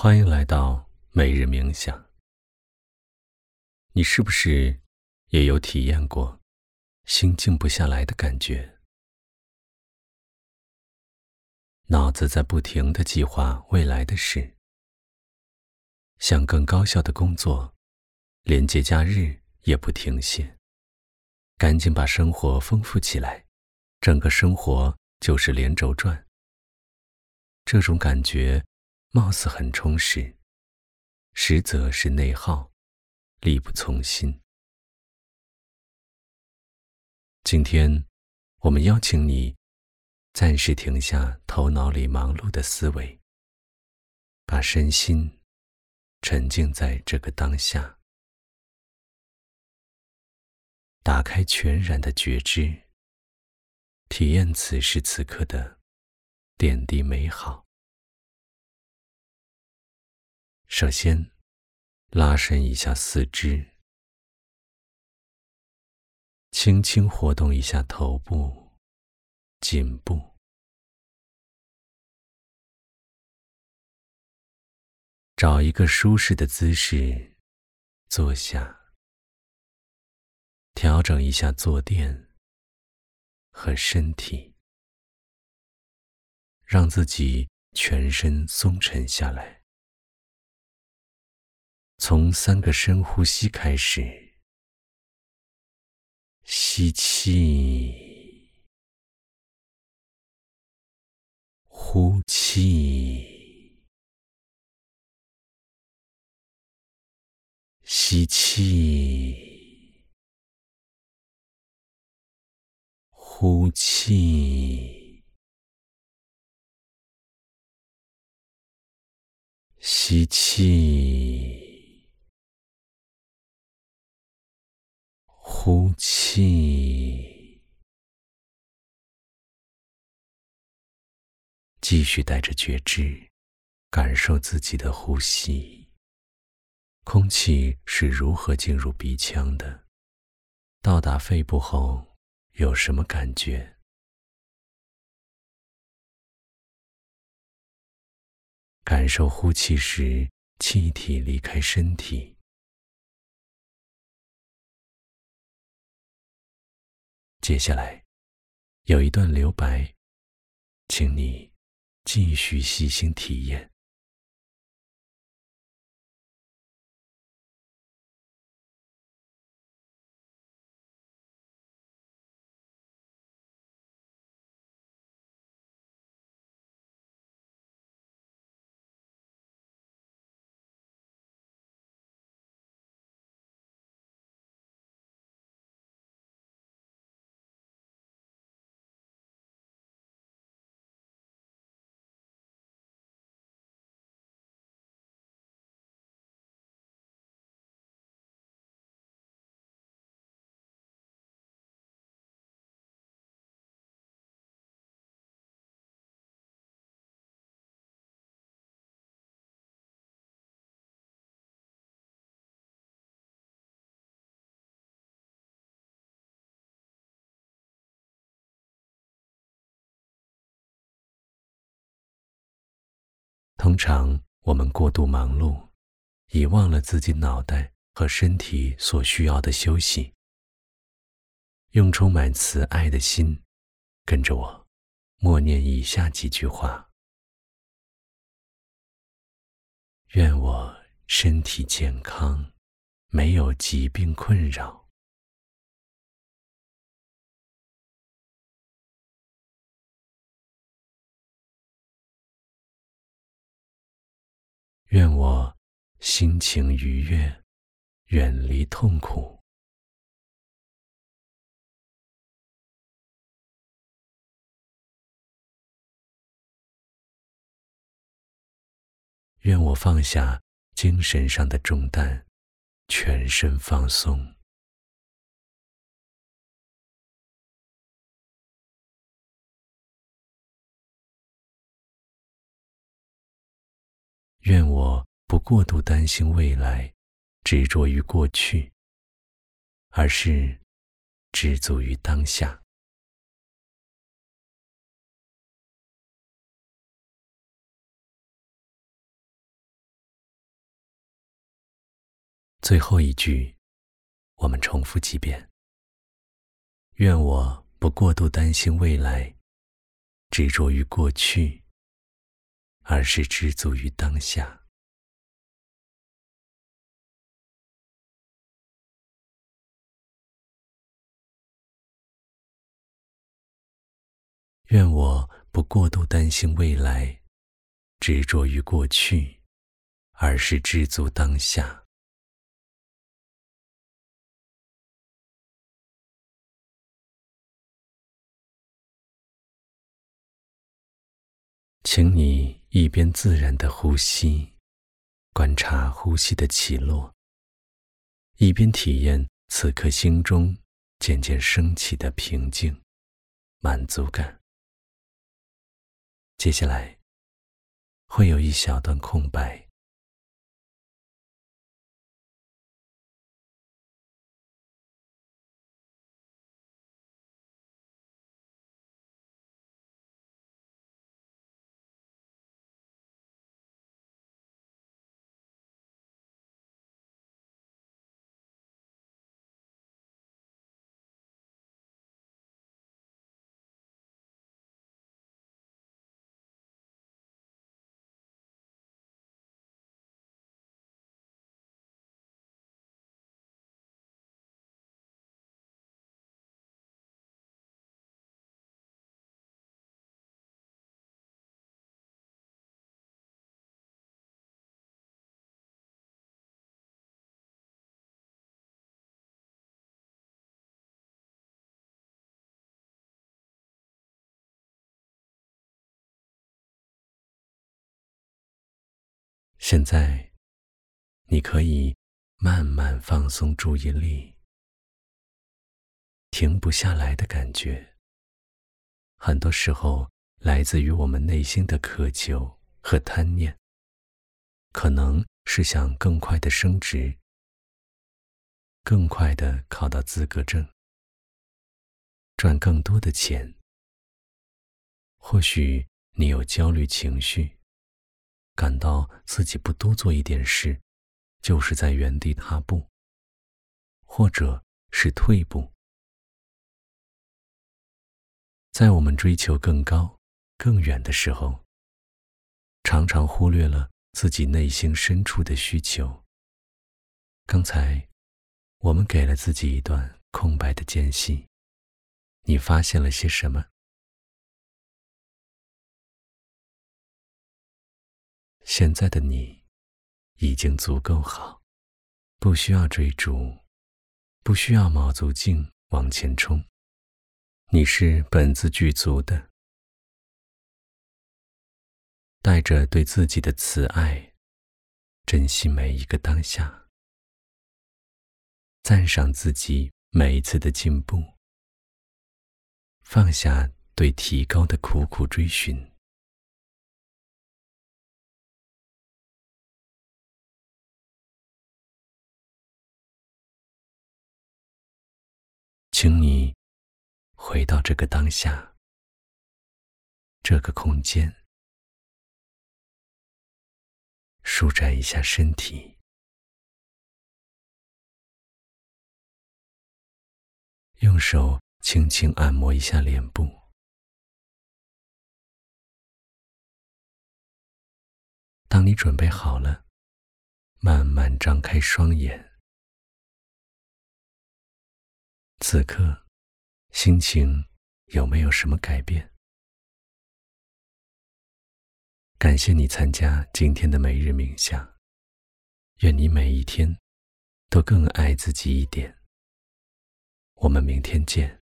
欢迎来到每日冥想。你是不是也有体验过心静不下来的感觉？脑子在不停的计划未来的事，想更高效的工作，连节假日也不停歇，赶紧把生活丰富起来，整个生活就是连轴转。这种感觉。貌似很充实，实则是内耗，力不从心。今天，我们邀请你暂时停下头脑里忙碌的思维，把身心沉浸在这个当下，打开全然的觉知，体验此时此刻的点滴美好。首先，拉伸一下四肢，轻轻活动一下头部、颈部，找一个舒适的姿势坐下，调整一下坐垫和身体，让自己全身松沉下来。从三个深呼吸开始，吸气，呼气，吸气，呼气，吸气。呼气，继续带着觉知，感受自己的呼吸。空气是如何进入鼻腔的？到达肺部后有什么感觉？感受呼气时气体离开身体。接下来，有一段留白，请你继续细心体验。通常我们过度忙碌，遗忘了自己脑袋和身体所需要的休息。用充满慈爱的心，跟着我，默念以下几句话：愿我身体健康，没有疾病困扰。愿我心情愉悦，远离痛苦。愿我放下精神上的重担，全身放松。愿我不过度担心未来，执着于过去，而是知足于当下。最后一句，我们重复几遍。愿我不过度担心未来，执着于过去，而是知足于当下。愿我不过度担心未来，执着于过去，而是知足当下。请你一边自然的呼吸，观察呼吸的起落，一边体验此刻心中渐渐升起的平静、满足感。接下来会有一小段空白。现在，你可以慢慢放松注意力。停不下来的感觉，很多时候来自于我们内心的渴求和贪念，可能是想更快的升职，更快的考到资格证，赚更多的钱。或许你有焦虑情绪。感到自己不多做一点事，就是在原地踏步，或者是退步。在我们追求更高、更远的时候，常常忽略了自己内心深处的需求。刚才，我们给了自己一段空白的间隙，你发现了些什么？现在的你已经足够好，不需要追逐，不需要卯足劲往前冲。你是本自具足的，带着对自己的慈爱，珍惜每一个当下，赞赏自己每一次的进步，放下对提高的苦苦追寻。回到这个当下，这个空间，舒展一下身体，用手轻轻按摩一下脸部。当你准备好了，慢慢张开双眼。此刻，心情有没有什么改变？感谢你参加今天的每日冥想，愿你每一天都更爱自己一点。我们明天见。